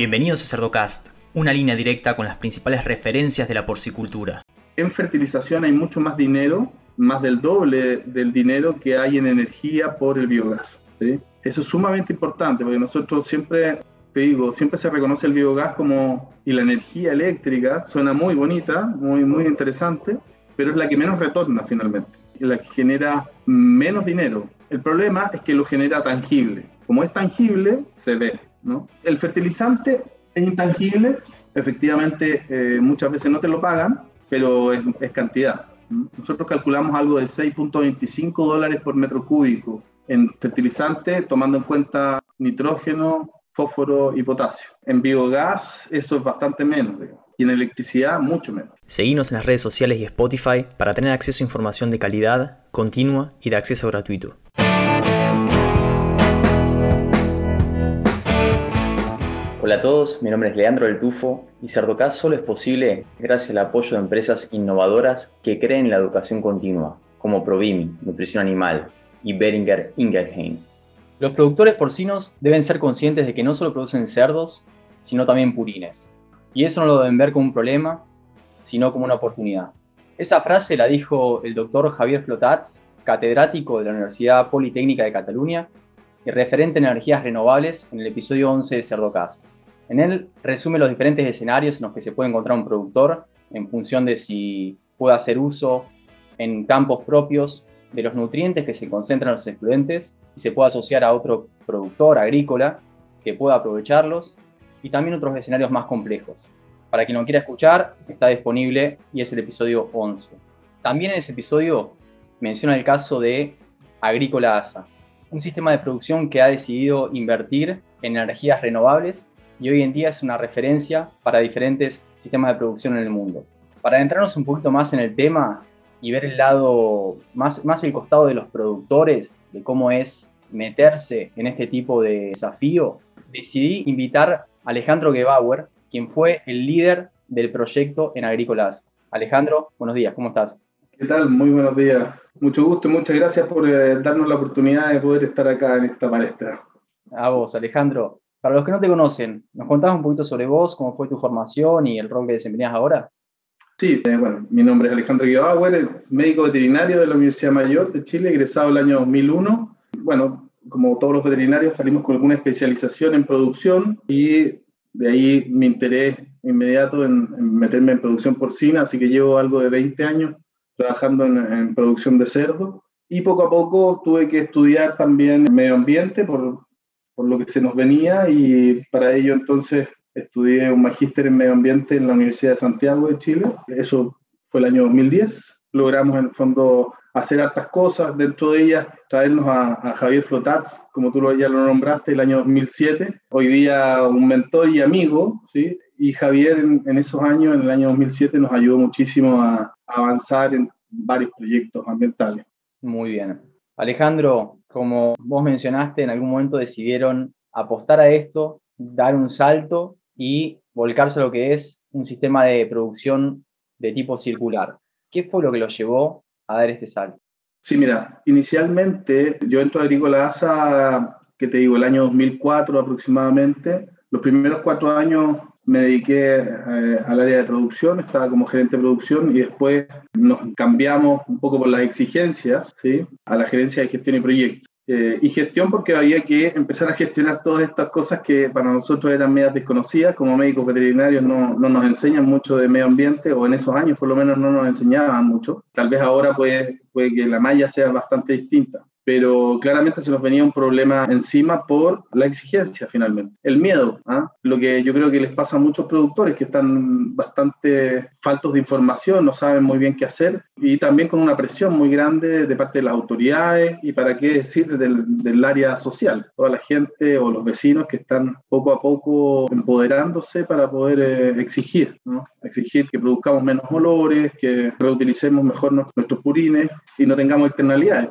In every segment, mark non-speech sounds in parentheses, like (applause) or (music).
Bienvenidos a Cerdocast, una línea directa con las principales referencias de la porcicultura. En fertilización hay mucho más dinero, más del doble del dinero que hay en energía por el biogás. Eso es sumamente importante porque nosotros siempre, te digo, siempre se reconoce el biogás como, y la energía eléctrica suena muy bonita, muy, muy interesante, pero es la que menos retorna finalmente, la que genera menos dinero. El problema es que lo genera tangible. Como es tangible, se ve. ¿No? El fertilizante es intangible, efectivamente eh, muchas veces no te lo pagan, pero es, cantidad. Nosotros calculamos algo de 6.25 dólares por metro cúbico en fertilizante, tomando en cuenta nitrógeno, fósforo y potasio. En biogás eso es bastante menos, y en electricidad mucho menos. Seguimos en las redes sociales y Spotify para tener acceso a información de calidad, continua y de acceso gratuito. Hola a todos, mi nombre es Leandro del Tufo y Cerdocast solo es posible gracias al apoyo de empresas innovadoras que creen en la educación continua, como Provimi, Nutrición Animal, y Beringer Ingelheim. Los productores porcinos deben ser conscientes de que no solo producen cerdos, sino también purines. Y eso no lo deben ver como un problema, sino como una oportunidad. Esa frase la dijo el doctor Javier Flotats, catedrático de la Universidad Politécnica de Cataluña y referente en energías renovables en el episodio 11 de Cerdocast. En él resume los diferentes escenarios en los que se puede encontrar un productor en función de si puede hacer uso en campos propios de los nutrientes que se concentran en los excluyentes y se puede asociar a otro productor agrícola que pueda aprovecharlos y también otros escenarios más complejos. Para quien no quiera escuchar, está disponible y es el episodio 11. También en ese episodio menciona el caso de Agrícola ASA, un sistema de producción que ha decidido invertir en energías renovables y hoy en día es una referencia para diferentes sistemas de producción en el mundo. Para adentrarnos un poquito más en el tema y ver el lado, más, más el costado de los productores, de cómo es meterse en este tipo de desafío, decidí invitar a Alejandro Gebauer, quien fue el líder del proyecto en Agrícolas. Alejandro, buenos días, ¿cómo estás? ¿Qué tal? Muy buenos días. Mucho gusto y muchas gracias por eh, darnos la oportunidad de poder estar acá en esta palestra. A vos, Alejandro. Para los que no te conocen, ¿nos contás un poquito sobre vos, cómo fue tu formación y el rol que desempeñas ahora? Sí, eh, bueno, mi nombre es Alejandro Guiobauer, médico veterinario de la Universidad Mayor de Chile, egresado el año 2001. Bueno, como todos los veterinarios, salimos con alguna especialización en producción y de ahí mi interés inmediato en, meterme en producción porcina, así que llevo algo de 20 años trabajando en, producción de cerdo y poco a poco tuve que estudiar también medio ambiente por, por lo que se nos venía y para ello entonces estudié un magíster en medio ambiente en la Universidad de Santiago de Chile, eso fue el año 2010. Logramos en el fondo hacer hartas cosas, dentro de ellas traernos a, Javier Flotats, como tú ya lo nombraste, el año 2007, hoy día un mentor y amigo, ¿sí? Y Javier en, esos años, en el año 2007, nos ayudó muchísimo a, avanzar en varios proyectos ambientales. Muy bien. Alejandro, como vos mencionaste, en algún momento decidieron apostar a esto, dar un salto y volcarse a lo que es un sistema de producción de tipo circular. ¿Qué fue lo que lo llevó a dar este salto? Sí, mira, inicialmente yo entro a Agrícola ASA, que te digo, el año 2004 aproximadamente. Los primeros cuatro años me dediqué eh, al área de producción, estaba como gerente de producción y después nos cambiamos un poco por las exigencias ¿sí? a la gerencia de gestión y proyectos. Eh, y gestión porque había que empezar a gestionar todas estas cosas que para nosotros eran medias desconocidas. Como médicos veterinarios no, no, nos enseñan mucho de medio ambiente, o en esos años por lo menos no nos enseñaban mucho. Tal vez ahora puede, puede que la malla sea bastante distinta pero claramente se nos venía un problema encima por la exigencia finalmente, el miedo, ¿ah? lo que yo creo que les pasa a muchos productores que están bastante faltos de información, no saben muy bien qué hacer y también con una presión muy grande de parte de las autoridades y para qué decir del, del área social, toda la gente o los vecinos que están poco a poco empoderándose para poder eh, exigir, ¿no? exigir que produzcamos menos olores, que reutilicemos mejor nuestros purines y no tengamos externalidades.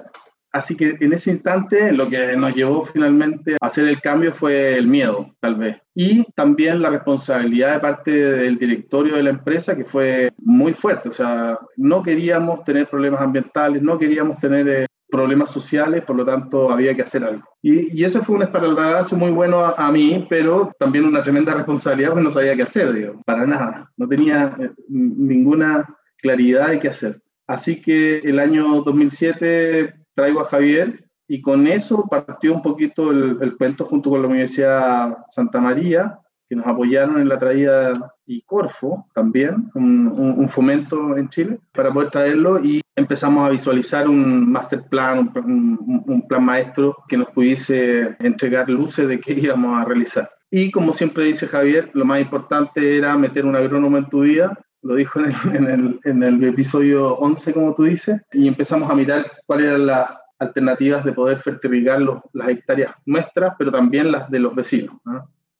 Así que en ese instante lo que nos llevó finalmente a hacer el cambio fue el miedo, tal vez. Y también la responsabilidad de parte del directorio de la empresa, que fue muy fuerte. O sea, no queríamos tener problemas ambientales, no queríamos tener eh, problemas sociales, por lo tanto había que hacer algo. Y, ese fue un espaldarazo muy bueno a, mí, pero también una tremenda responsabilidad, porque no sabía qué hacer, digo, para nada. No tenía eh, ninguna claridad de qué hacer. Así que el año 2007 traigo a Javier y con eso partió un poquito el, el cuento junto con la Universidad Santa María, que nos apoyaron en la traída y Corfo también, un, fomento en Chile, para poder traerlo y empezamos a visualizar un master plan, un, un, plan maestro que nos pudiese entregar luces de qué íbamos a realizar. Y como siempre dice Javier, lo más importante era meter un agrónomo en tu vida, lo dijo en el, (laughs) episodio 11, como tú dices, y empezamos a mirar cuáles eran las alternativas de poder fertilizar las hectáreas nuestras, pero también las de los vecinos.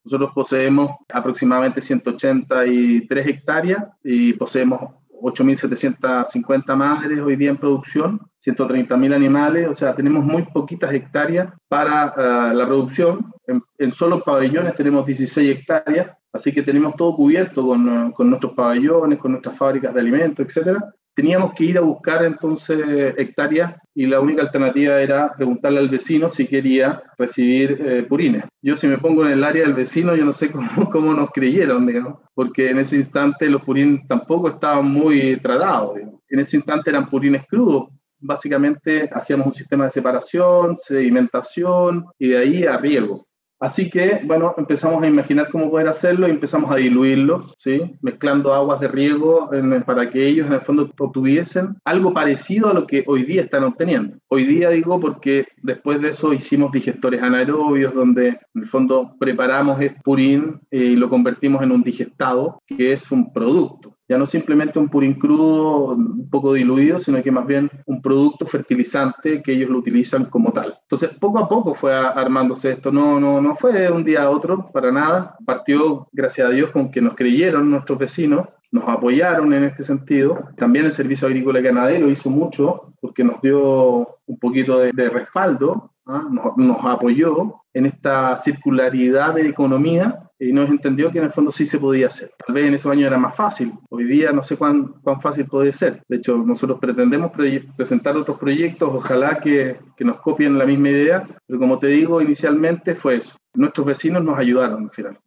Nosotros poseemos aproximadamente 183 hectáreas y poseemos 8.750 madres hoy día en producción, 130.000 animales, o sea, tenemos muy poquitas hectáreas para uh, la producción. En, en, solo pabellones tenemos 16 hectáreas, así que tenemos todo cubierto con, con nuestros pabellones, con nuestras fábricas de alimentos, etcétera teníamos que ir a buscar entonces hectáreas y la única alternativa era preguntarle al vecino si quería recibir eh, purines. Yo si me pongo en el área del vecino, yo no sé (laughs) cómo, cómo nos creyeron, digamos, porque en ese instante los purines tampoco estaban muy tratados. En ese instante eran purines crudos. Básicamente hacíamos un sistema de separación, sedimentación y de ahí a riego. Así que, bueno, empezamos a imaginar cómo poder hacerlo y empezamos a diluirlos, ¿sí? mezclando aguas de riego para que ellos en el fondo obtuviesen algo parecido a lo que hoy día están obteniendo. Hoy día digo porque después de eso hicimos digestores anaerobios donde en el fondo preparamos el purín y lo convertimos en un digestado, que es un producto ya no simplemente un purín crudo un poco diluido, sino que más bien un producto fertilizante que ellos lo utilizan como tal. Entonces, poco a poco fue armándose esto, no, no, no fue de un día a otro, para nada. Partió, gracias a Dios, con que nos creyeron nuestros vecinos, nos apoyaron en este sentido. También el Servicio Agrícola y Ganadero hizo mucho porque nos dio un poquito de, respaldo, ¿ah? nos, nos apoyó en esta circularidad de economía y nos entendió que en el fondo sí se podía hacer. Tal vez en esos años era más fácil, hoy día no sé cuán, cuán fácil puede ser. De hecho, nosotros pretendemos presentar otros proyectos, ojalá que, que, nos copien la misma idea, pero como te digo, inicialmente fue eso. Nuestros vecinos nos ayudaron al final.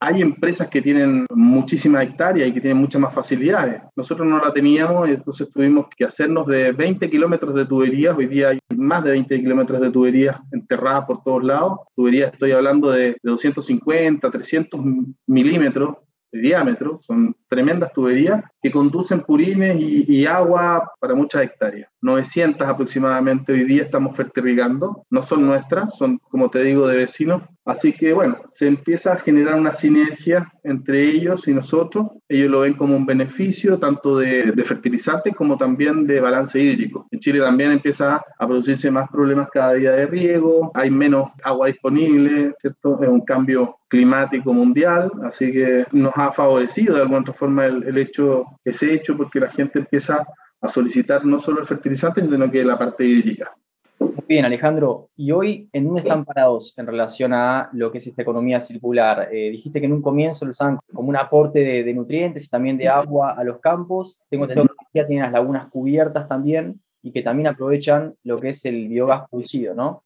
Hay empresas que tienen muchísimas hectáreas y que tienen muchas más facilidades. Nosotros no la teníamos y entonces tuvimos que hacernos de 20 kilómetros de tuberías. Hoy día hay más de 20 kilómetros de tuberías enterradas por todos lados. Tuberías, estoy hablando de, de 250, 300 milímetros de diámetro, son tremendas tuberías que conducen purines y, agua para muchas hectáreas. 900 aproximadamente hoy día estamos fertirrigando, no son nuestras, son como te digo de vecinos. Así que bueno, se empieza a generar una sinergia entre ellos y nosotros. Ellos lo ven como un beneficio tanto de, de fertilizantes como también de balance hídrico. En Chile también empieza a producirse más problemas cada día de riego, hay menos agua disponible, ¿cierto? Es un cambio climático mundial, así que nos ha favorecido de alguna otra forma el, hecho, ese hecho, porque la gente empieza a solicitar no solo el fertilizante, sino que la parte hídrica. Muy bien, Alejandro. Y hoy, ¿en dónde están parados en relación a lo que es esta economía circular? Eh, dijiste que en un comienzo lo usaban como un aporte de, nutrientes y también de agua a los campos. Tengo entendido que ya tienen las lagunas cubiertas también y que también aprovechan lo que es el biogás producido, ¿no?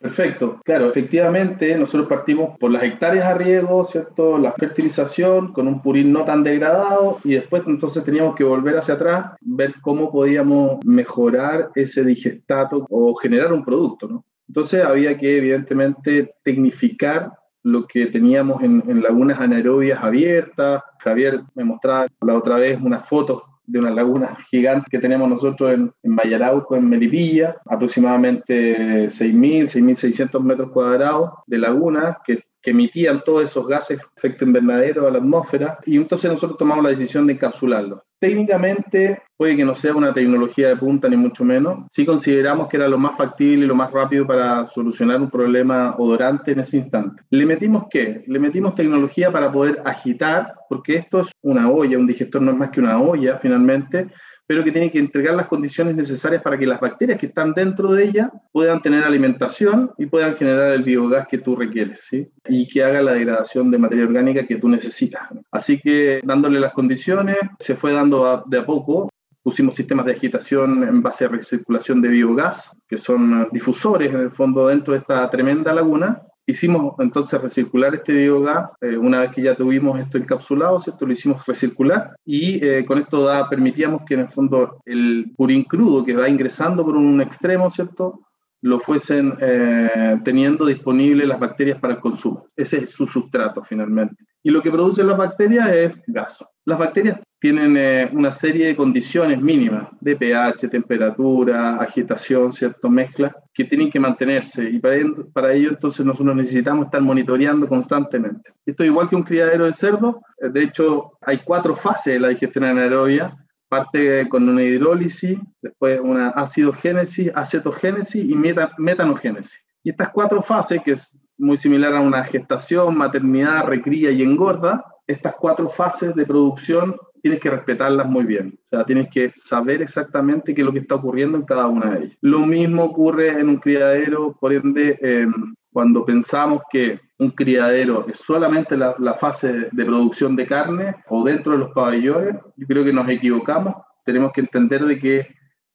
Perfecto, claro, efectivamente nosotros partimos por las hectáreas a riego, ¿cierto? La fertilización con un purín no tan degradado y después entonces teníamos que volver hacia atrás, ver cómo podíamos mejorar ese digestato o generar un producto, ¿no? Entonces había que evidentemente tecnificar lo que teníamos en, en lagunas anaerobias abiertas. Javier me mostraba la otra vez unas fotos de una laguna gigante que tenemos nosotros en, en Mayarauco, en Melipilla, aproximadamente 6.000, 6.600 metros cuadrados de laguna que, que emitían todos esos gases efecto invernadero a la atmósfera y entonces nosotros tomamos la decisión de encapsularlo. Técnicamente puede que no sea una tecnología de punta ni mucho menos. Sí consideramos que era lo más factible y lo más rápido para solucionar un problema odorante en ese instante. ¿Le metimos qué? Le metimos tecnología para poder agitar, porque esto es una olla, un digestor no es más que una olla finalmente, pero que tiene que entregar las condiciones necesarias para que las bacterias que están dentro de ella puedan tener alimentación y puedan generar el biogás que tú requieres. Y que haga la degradación de materia orgánica que tú necesitas. Así que dándole las condiciones, se fue dando de a poco pusimos sistemas de agitación en base a recirculación de biogás, que son difusores en el fondo dentro de esta tremenda laguna. Hicimos entonces recircular este biogás, eh, una vez que ya tuvimos esto encapsulado, ¿cierto? Lo hicimos recircular y eh, con esto da, permitíamos que en el fondo el purín crudo que va ingresando por un extremo, ¿cierto? lo fuesen eh, teniendo disponible las bacterias para el consumo. Ese es su sustrato finalmente. Y lo que producen las bacterias es gas. Las bacterias tienen eh, una serie de condiciones mínimas de pH, temperatura, agitación, cierto, mezcla, que tienen que mantenerse y para, para ello entonces nosotros necesitamos estar monitoreando constantemente. Esto es igual que un criadero de cerdo, eh, de hecho hay cuatro fases de la digestión anaerobia parte con una hidrólisis, después una acidogénesis, acetogénesis y metanogénesis. Y estas cuatro fases, que es muy similar a una gestación, maternidad, recría y engorda, estas cuatro fases de producción tienes que respetarlas muy bien. O sea, tienes que saber exactamente qué es lo que está ocurriendo en cada una de ellas. Lo mismo ocurre en un criadero, por ende, em, cuando pensamos que un criadero es solamente la, fase de producción de carne o dentro de los pabellones, yo creo que nos equivocamos. Tenemos que entender de que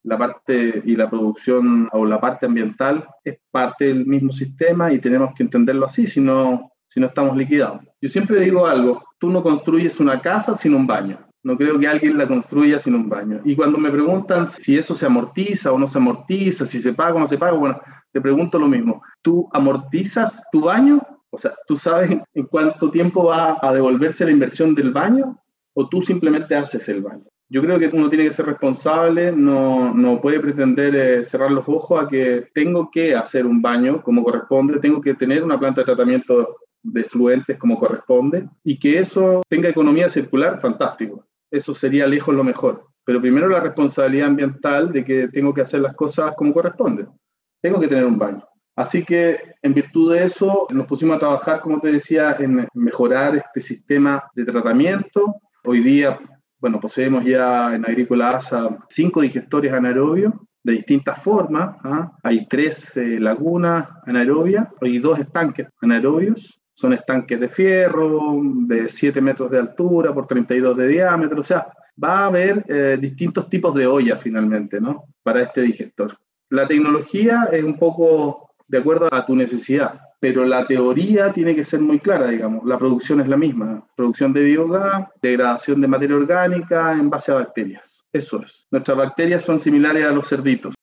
la parte y la producción o la parte ambiental es parte del mismo sistema y tenemos que entenderlo así, si no, si no estamos liquidados. Yo siempre digo algo, tú no construyes una casa sin un baño. No creo que alguien la construya sin un baño. Y cuando me preguntan si eso se amortiza o no se amortiza, si se paga o no se paga, bueno, te pregunto lo mismo. ¿Tú amortizas tu baño? O sea, ¿tú sabes en cuánto tiempo va a devolverse la inversión del baño? ¿O tú simplemente haces el baño? Yo creo que uno tiene que ser responsable, no, no puede pretender eh, cerrar los ojos a que tengo que hacer un baño como corresponde, tengo que tener una planta de tratamiento de fluentes como corresponde y que eso tenga economía circular, fantástico. Eso sería lejos lo mejor. Pero primero la responsabilidad ambiental de que tengo que hacer las cosas como corresponde tengo que tener un baño. Así que en virtud de eso nos pusimos a trabajar, como te decía, en mejorar este sistema de tratamiento. Hoy día, bueno, poseemos ya en Agrícola ASA cinco digestores anaerobios de distintas formas. ¿ah? Hay tres eh, lagunas anaerobias y dos estanques anaerobios. Son estanques de fierro de 7 metros de altura por 32 de diámetro. O sea, va a haber eh, distintos tipos de ollas finalmente, ¿no? Para este digestor. La tecnología es un poco de acuerdo a tu necesidad, pero la teoría tiene que ser muy clara, digamos. La producción es la misma. Producción de biogás, degradación de materia orgánica en base a bacterias. Eso es. Nuestras bacterias son similares a los cerditos.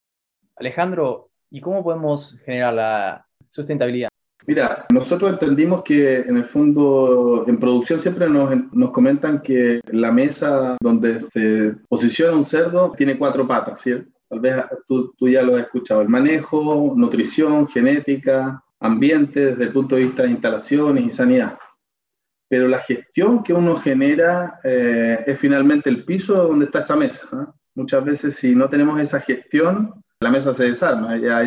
Alejandro, ¿y cómo podemos generar la sustentabilidad? Mira, nosotros entendimos que en el fondo, en producción siempre nos, nos, comentan que la mesa donde se posiciona un cerdo tiene cuatro patas, ¿cierto? Tal vez tú, tú ya lo has escuchado. El manejo, nutrición, genética, ambiente desde el punto de vista de instalaciones y sanidad. Pero la gestión que uno genera eh, es finalmente el piso donde está esa mesa. Muchas veces si no tenemos esa gestión, la mesa se desarma. Ya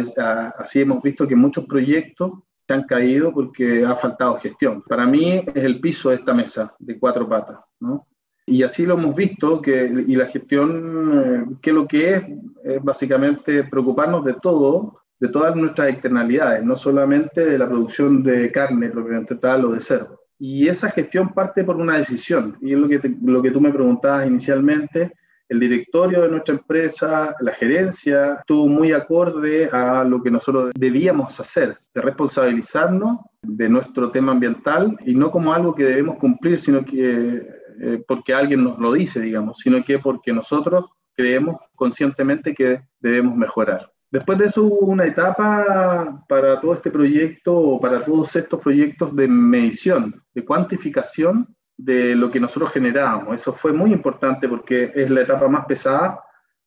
así hemos visto que muchos proyectos se han caído porque ha faltado gestión. Para mí es el piso de esta mesa de cuatro patas. ¿no? Y así lo hemos visto, que, y la gestión, eh, que lo que es, es básicamente preocuparnos de todo, de todas nuestras externalidades, no solamente de la producción de carne propiamente tal o de cerdo. Y esa gestión parte por una decisión, y es lo que, lo que tú me preguntabas inicialmente, el directorio de nuestra empresa, la gerencia, estuvo muy acorde a lo que nosotros debíamos hacer, de responsabilizarnos de nuestro tema ambiental y no como algo que debemos cumplir, sino que eh, porque alguien nos lo dice, digamos, sino que porque nosotros creemos conscientemente que debemos mejorar. Después de eso hubo una etapa para todo este proyecto o para todos estos proyectos de medición, de cuantificación de lo que nosotros generábamos. Eso fue muy importante porque es la etapa más pesada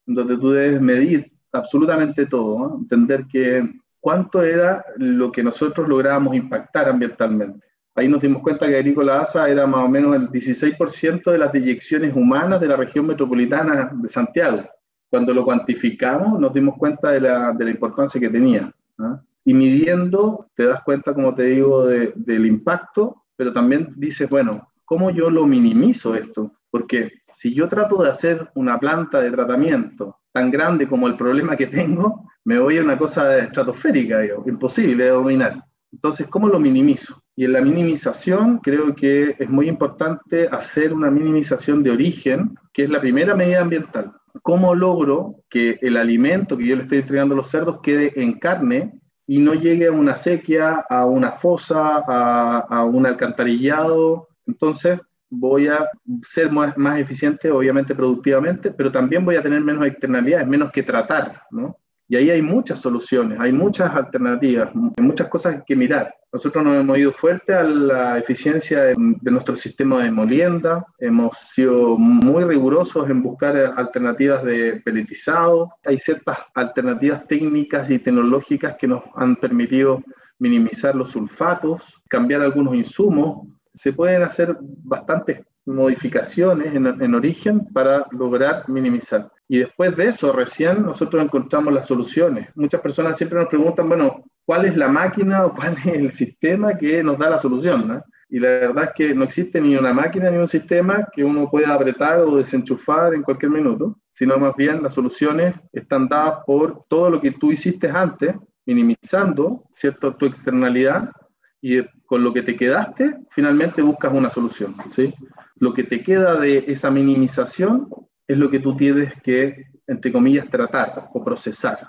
donde tú debes medir absolutamente todo, entender que cuánto era lo que nosotros lográbamos impactar ambientalmente. Ahí nos dimos cuenta que Agrícola ASA era más o menos el 16% de las deyecciones humanas de la región metropolitana de Santiago. Cuando lo cuantificamos, nos dimos cuenta de la, de la importancia que tenía. Y midiendo, te das cuenta, como te digo, del impacto, pero también dices, bueno, ¿cómo yo lo minimizo esto? Porque si yo trato de hacer una planta de tratamiento tan grande como el problema que tengo, me voy a una cosa estratosférica, digo, imposible de dominar. Entonces, ¿cómo lo minimizo? Y en la minimización creo que es muy importante hacer una minimización de origen, que es la primera medida ambiental. ¿cómo logro que el alimento que yo le estoy entregando a los cerdos quede en carne y no llegue a una sequía, a una fosa, a, a un alcantarillado? Entonces, voy a ser más, más, eficiente, obviamente productivamente, pero también voy a tener menos externalidades, menos que tratar, ¿no? Y ahí hay muchas soluciones, hay muchas alternativas, muchas cosas que mirar. Nosotros nos hemos ido fuerte a la eficiencia de, de, nuestro sistema de molienda, hemos sido muy rigurosos en buscar alternativas de peletizado. Hay ciertas alternativas técnicas y tecnológicas que nos han permitido minimizar los sulfatos, cambiar algunos insumos. Se pueden hacer bastantes modificaciones en, en, origen para lograr minimizar. Y después de eso, recién nosotros encontramos las soluciones. Muchas personas siempre nos preguntan, bueno, ¿cuál es la máquina o cuál es el sistema que nos da la solución? Y la verdad es que no existe ni una máquina ni un sistema que uno pueda apretar o desenchufar en cualquier minuto, sino más bien las soluciones están dadas por todo lo que tú hiciste antes, minimizando ¿cierto? tu externalidad y con lo que te quedaste, finalmente buscas una solución. ¿sí? Lo que te queda de esa minimización es lo que tú tienes que, entre comillas, tratar o procesar.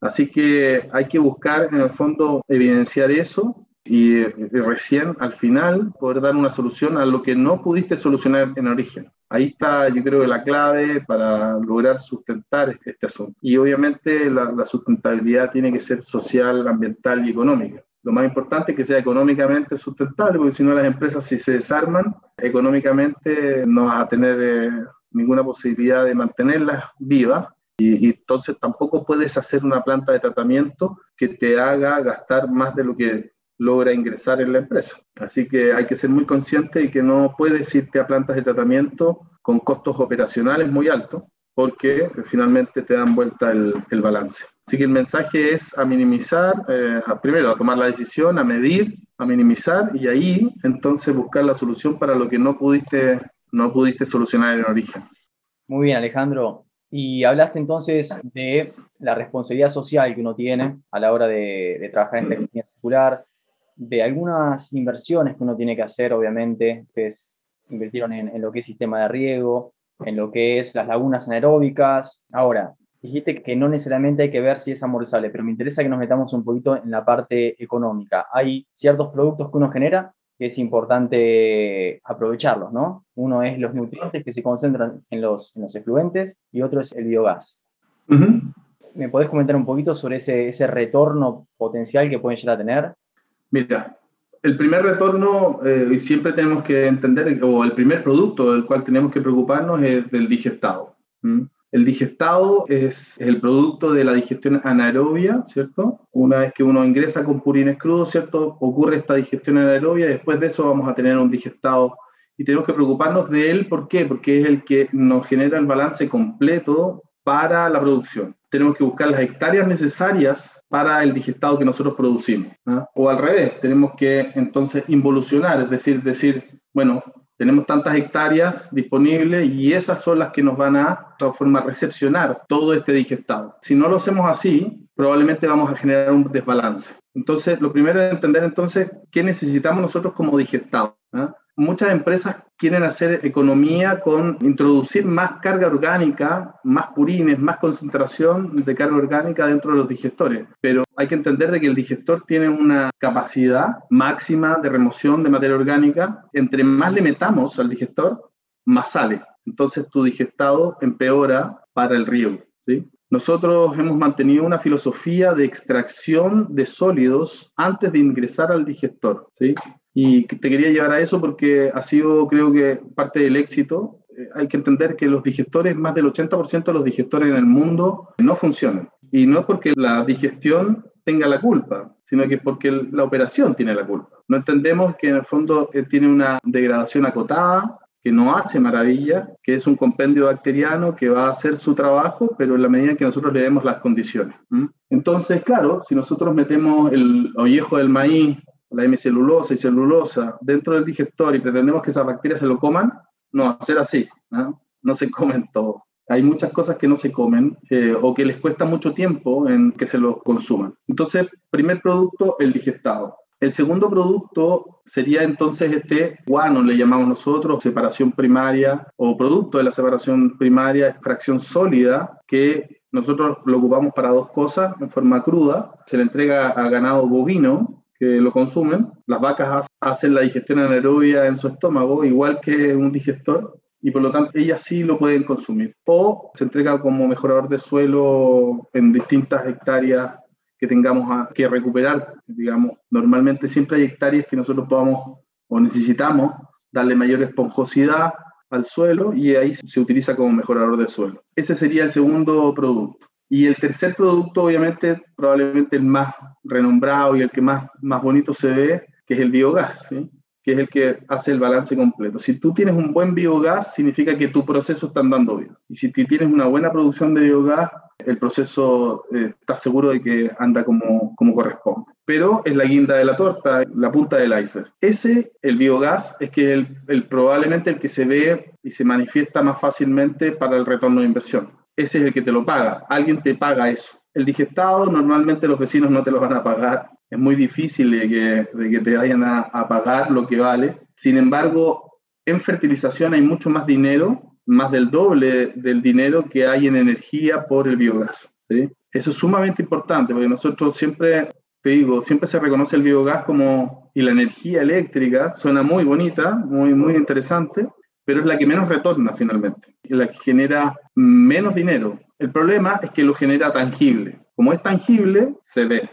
Así que hay que buscar, en el fondo, evidenciar eso y, recién, al final, poder dar una solución a lo que no pudiste solucionar en origen. Ahí está, yo creo, la clave para lograr sustentar este, este asunto. Y obviamente la sustentabilidad tiene que ser social, ambiental y económica lo más importante es que sea económicamente sustentable, porque si no las empresas si se desarman, económicamente no vas a tener eh, ninguna posibilidad de mantenerlas vivas y, y, entonces tampoco puedes hacer una planta de tratamiento que te haga gastar más de lo que logra ingresar en la empresa. Así que hay que ser muy consciente y que no puedes irte a plantas de tratamiento con costos operacionales muy altos, porque finalmente te dan vuelta el, el balance. Así que el mensaje es a minimizar, eh, a, primero a tomar la decisión, a medir, a minimizar y ahí entonces buscar la solución para lo que no pudiste, no pudiste solucionar en origen. Muy bien, Alejandro. Y hablaste entonces de la responsabilidad social que uno tiene a la hora de, de trabajar en tecnología circular, de algunas inversiones que uno tiene que hacer, obviamente. Ustedes invirtieron en lo que es sistema de riego, en lo que es las lagunas anaeróbicas. Ahora, dijiste que no necesariamente hay que ver si es amortizable, pero me interesa que nos metamos un poquito en la parte económica. Hay ciertos productos que uno genera que es importante aprovecharlos, ¿no? Uno es los nutrientes que se concentran en los, en los efluentes y otro es el biogás. Uh -huh. ¿Me podés comentar un poquito sobre ese, ese retorno potencial que pueden llegar a tener? Mira, el primer retorno, eh, siempre tenemos que entender, o el primer producto del cual tenemos que preocuparnos es del digestado. El digestado es el producto de la digestión anaerobia, ¿cierto? Una vez que uno ingresa con purines crudos, ¿cierto? Ocurre esta digestión anaerobia y después de eso vamos a tener un digestado y tenemos que preocuparnos de él, ¿por qué? Porque es el que nos genera el balance completo para la producción. Tenemos que buscar las hectáreas necesarias para el digestado que nosotros producimos. O al revés, tenemos que entonces involucionar, es decir, decir, bueno, tenemos tantas hectáreas disponibles y esas son las que nos van a, de formas, recepcionar todo este digestado. Si no lo hacemos así, probablemente vamos a generar un desbalance. Entonces, lo primero es entender entonces qué necesitamos nosotros como digestado. Muchas empresas quieren hacer economía con introducir más carga orgánica, más purines, más concentración de carga orgánica dentro de los digestores. Pero hay que entender de que el digestor tiene una capacidad máxima de remoción de materia orgánica. Entre más le metamos al digestor, más sale. Entonces tu digestado empeora para el río. ¿sí? Nosotros hemos mantenido una filosofía de extracción de sólidos antes de ingresar al digestor. Y te quería llevar a eso porque ha sido, creo que, parte del éxito. Eh, hay que entender que los digestores, más del 80% de los digestores en el mundo no funcionan. Y no es porque la digestión tenga la culpa, sino que es porque la operación tiene la culpa. No entendemos que en el fondo eh, tiene una degradación acotada, que no hace maravilla, que es un compendio bacteriano que va a hacer su trabajo, pero en la medida en que nosotros le demos las condiciones. Entonces, claro, si nosotros metemos el ollejo del maíz la hemicelulosa y celulosa dentro del digestor y pretendemos que esas bacterias se lo coman, no ser así, ¿no? no se comen todo. Hay muchas cosas que no se comen eh, o que les cuesta mucho tiempo en que se lo consuman. Entonces, primer producto, el digestado. El segundo producto sería entonces este guano, le llamamos nosotros, separación primaria o producto de la separación primaria, fracción sólida, que nosotros lo ocupamos para dos cosas en forma cruda. Se le entrega a ganado bovino que lo consumen. Las vacas hacen la digestión anaerobia en su estómago, igual que un digestor, y por lo tanto ellas sí lo pueden consumir. O se entrega como mejorador de suelo en distintas hectáreas que tengamos que recuperar. Digamos, normalmente siempre hay hectáreas que nosotros podamos o necesitamos darle mayor esponjosidad al suelo y ahí se utiliza como mejorador de suelo. Ese sería el segundo producto. Y el tercer producto, obviamente, probablemente el más renombrado y el que más, más bonito se ve, que es el biogás. ¿sí? que es el que hace el balance completo. Si tú tienes un buen biogás, significa que tu proceso está andando bien. Y si tienes una buena producción de biogás, el proceso eh, está seguro de que anda como, como corresponde. Pero es la guinda de la torta, la punta del iceberg. Ese, el biogás, es que el, el, probablemente el que se ve y se manifiesta más fácilmente para el retorno de inversión. Ese es el que te lo paga. Alguien te paga eso. El digestado, normalmente los vecinos no te lo van a pagar es muy difícil de que, de que te vayan a, pagar lo que vale. Sin embargo, en fertilización hay mucho más dinero, más del doble del dinero que hay en energía por el biogás. Eso es sumamente importante porque nosotros siempre, te digo, siempre se reconoce el biogás como, y la energía eléctrica suena muy bonita, muy, muy interesante, pero es la que menos retorna finalmente, es la que genera menos dinero. El problema es que lo genera tangible. Como es tangible, se ve.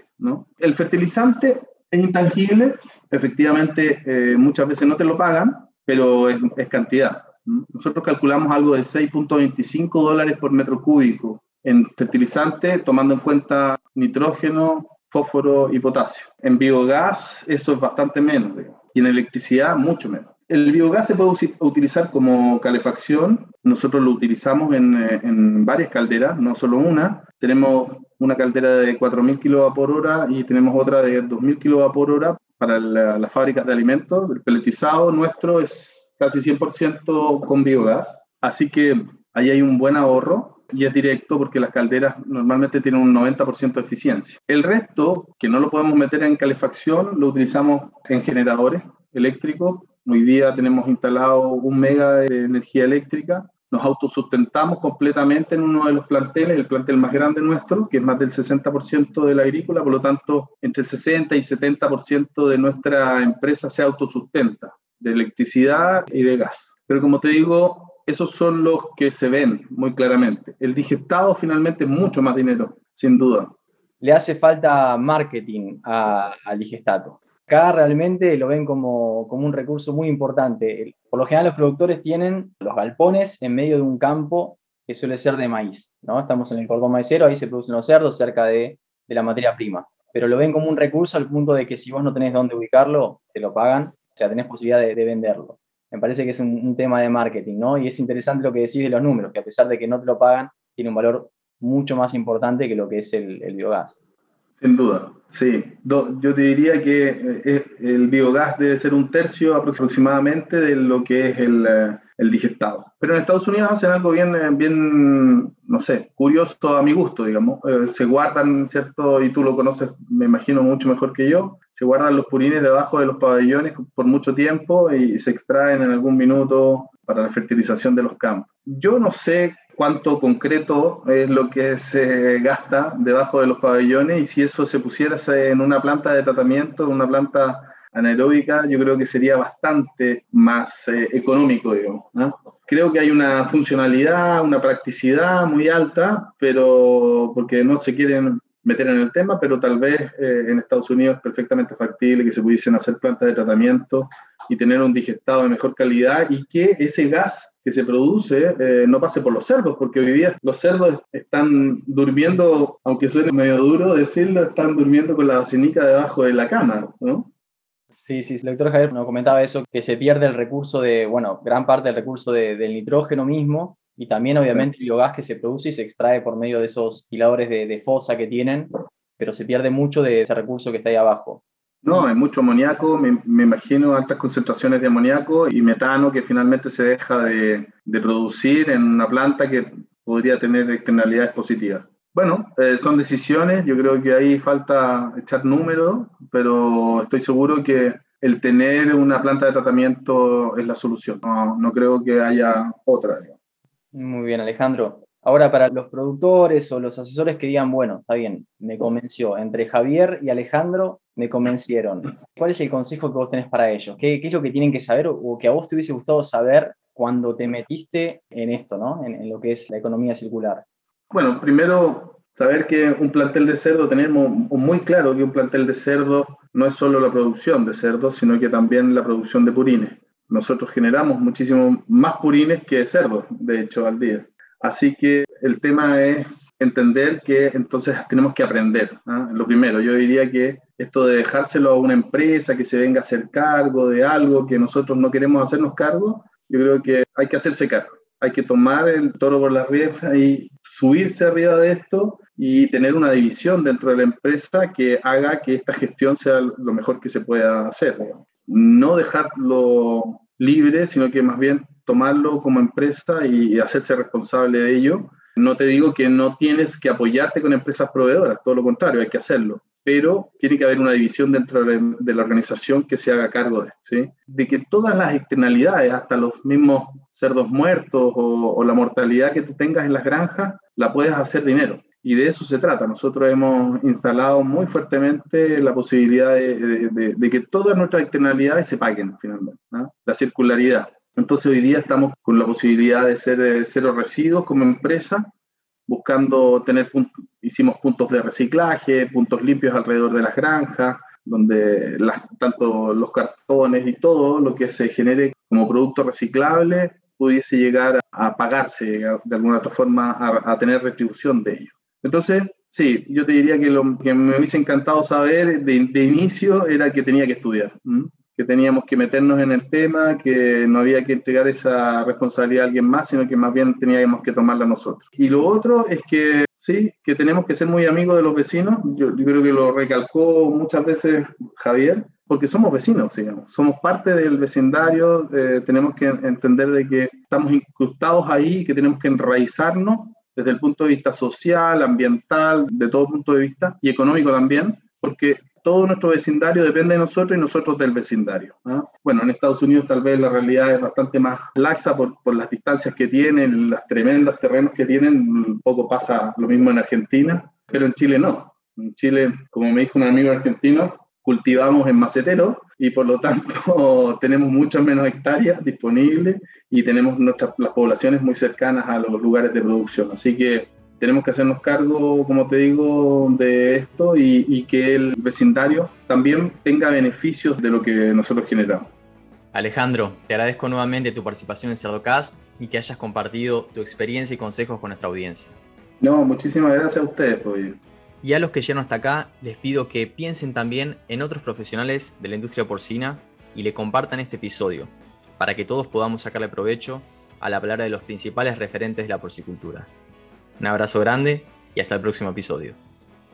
El fertilizante es intangible, efectivamente eh, muchas veces no te lo pagan, pero es, cantidad. Nosotros calculamos algo de 6.25 dólares por metro cúbico en fertilizante, tomando en cuenta nitrógeno, fósforo y potasio. En biogás eso es bastante menos, y en electricidad mucho menos. El biogás se puede utilizar como calefacción. Nosotros lo utilizamos en, eh, en varias calderas, no solo una. Tenemos una caldera de 4.000 kWh por hora y tenemos otra de 2.000 kWh por hora para las fábricas de alimentos. El peletizado nuestro es casi 100% con biogás, así que ahí hay un buen ahorro y es directo porque las calderas normalmente tienen un 90% de eficiencia. El resto, que no lo podemos meter en calefacción, lo utilizamos en generadores eléctricos. Hoy día tenemos instalado un mega de energía eléctrica nos autosustentamos completamente en uno de los planteles, el plantel más grande nuestro, que es más del 60% de la agrícola, por lo tanto, entre el 60 y 70% de nuestra empresa se autosustenta, de electricidad y de gas. Pero como te digo, esos son los que se ven muy claramente. El digestado finalmente es mucho más dinero, sin duda. Le hace falta marketing al digestato. Acá realmente lo ven como, como, un recurso muy importante. Por lo general los productores tienen los galpones en medio de un campo que suele ser de maíz. ¿no? Estamos en el cordón maicero, ahí se producen los cerdos cerca de, de, la materia prima. Pero lo ven como un recurso al punto de que si vos no tenés dónde ubicarlo, te lo pagan, o sea, tenés posibilidad de, de venderlo. Me parece que es un, tema de marketing, ¿no? Y es interesante lo que decís de los números, que a pesar de que no te lo pagan, tiene un valor mucho más importante que lo que es el biogás. Sin duda, sí. yo diría que eh, el biogás debe ser un tercio aproximadamente de lo que es el, eh, el digestado. Pero en Estados Unidos hacen algo bien, eh, bien, no sé, curioso a mi gusto, digamos. se guardan, ¿cierto? Y tú lo conoces, me imagino, mucho mejor que yo. Se guardan los purines debajo de los pabellones por mucho tiempo y se extraen en algún minuto para la fertilización de los campos. Yo no sé cuánto concreto es lo que se gasta debajo de los pabellones y si eso se pusiera en una planta de tratamiento, en una planta anaeróbica, yo creo que sería bastante más eh, económico, digamos. Creo que hay una funcionalidad, una practicidad muy alta, pero porque no se quieren meter en el tema, pero tal vez eh, en Estados Unidos es perfectamente factible que se pudiesen hacer plantas de tratamiento y tener un digestado de mejor calidad y que ese gas que se produce eh, no pase por los cerdos, porque hoy día los cerdos están durmiendo, aunque suene medio duro decirlo, están durmiendo con la cenica debajo de la cama, ¿no? Sí, sí, el doctor Javier nos comentaba eso, que se pierde el recurso de, bueno, gran parte del recurso de, del nitrógeno mismo y también obviamente el biogás que se produce y se extrae por medio de esos hiladores de, de fosa que tienen, pero se pierde mucho de ese recurso que está ahí abajo. No, hay mucho amoníaco, me, imagino altas concentraciones de amoníaco y metano que finalmente se deja de, producir en una planta que podría tener externalidades positivas. Bueno, eh, son decisiones, yo creo que ahí falta echar números, pero estoy seguro que el tener una planta de tratamiento es la solución. No, no creo que haya otra. Muy bien, Alejandro. Ahora, para los productores o los asesores que digan, bueno, está bien, me convenció, entre Javier y Alejandro me convencieron. ¿Cuál es el consejo que vos tenés para ellos? ¿Qué, es lo que tienen que saber o que a vos te hubiese gustado saber cuando te metiste en esto, ¿no? en, en lo que es la economía circular? Bueno, primero saber que un plantel de cerdo, tenemos muy claro que un plantel de cerdo no es solo la producción de cerdo, sino que también la producción de purines. Nosotros generamos muchísimo más purines que cerdos, de hecho, al día. Así que el tema es entender que entonces tenemos que aprender. ¿ah? Lo primero, yo diría que esto de dejárselo a una empresa que se venga a hacer cargo de algo que nosotros no queremos hacernos cargo, yo creo que hay que hacerse cargo. Hay que tomar el toro por las riendas y subirse arriba de esto y tener una división dentro de la empresa que haga que esta gestión sea lo mejor que se pueda hacer. No dejarlo libre, sino que más bien tomarlo como empresa y hacerse responsable de ello. No te digo que no tienes que apoyarte con empresas proveedoras, todo lo contrario, hay que hacerlo, pero tiene que haber una división dentro de la organización que se haga cargo de, ¿sí? de que todas las externalidades, hasta los mismos cerdos muertos o, la mortalidad que tú tengas en las granjas, la puedes hacer dinero. Y de eso se trata. Nosotros hemos instalado muy fuertemente la posibilidad de, que todas nuestras externalidades se paguen finalmente, la circularidad. Entonces hoy día estamos con la posibilidad de ser eh, cero residuos como empresa, buscando tener, hicimos puntos de reciclaje, puntos limpios alrededor de las granjas, donde tanto los cartones y todo lo que se genere como producto reciclable pudiese llegar a, pagarse de alguna otra forma, a, a tener retribución de ello. Entonces, sí, yo te diría que lo que me hubiese encantado saber de, inicio era que tenía que estudiar, que teníamos que meternos en el tema, que no había que entregar esa responsabilidad a alguien más, sino que más bien teníamos que tomarla nosotros. Y lo otro es que sí, que tenemos que ser muy amigos de los vecinos. Yo, creo que lo recalcó muchas veces Javier, porque somos vecinos, digamos, somos parte del vecindario, eh, tenemos que entender de que estamos incrustados ahí, que tenemos que enraizarnos desde el punto de vista social, ambiental, de todo punto de vista, y económico también, porque todo nuestro vecindario depende de nosotros y nosotros del vecindario. Bueno, en Estados Unidos tal vez la realidad es bastante más laxa por, por, las distancias que tienen, las tremendas terrenos que tienen, un poco pasa lo mismo en Argentina, pero en Chile no. En Chile, como me dijo un amigo argentino, cultivamos en macetero y por lo tanto (laughs) tenemos muchas menos hectáreas disponibles y tenemos nuestras, las poblaciones muy cercanas a los lugares de producción. Así que tenemos que hacernos cargo, como te digo, de esto y, y que el vecindario también tenga beneficios de lo que nosotros generamos. Alejandro, te agradezco nuevamente tu participación en Cerdocast y que hayas compartido tu experiencia y consejos con nuestra audiencia. No, muchísimas gracias a ustedes, pues. Y a los que llegaron hasta acá, les pido que piensen también en otros profesionales de la industria porcina y le compartan este episodio, para que todos podamos sacarle provecho a la palabra de los principales referentes de la porcicultura. Un abrazo grande y hasta el próximo episodio.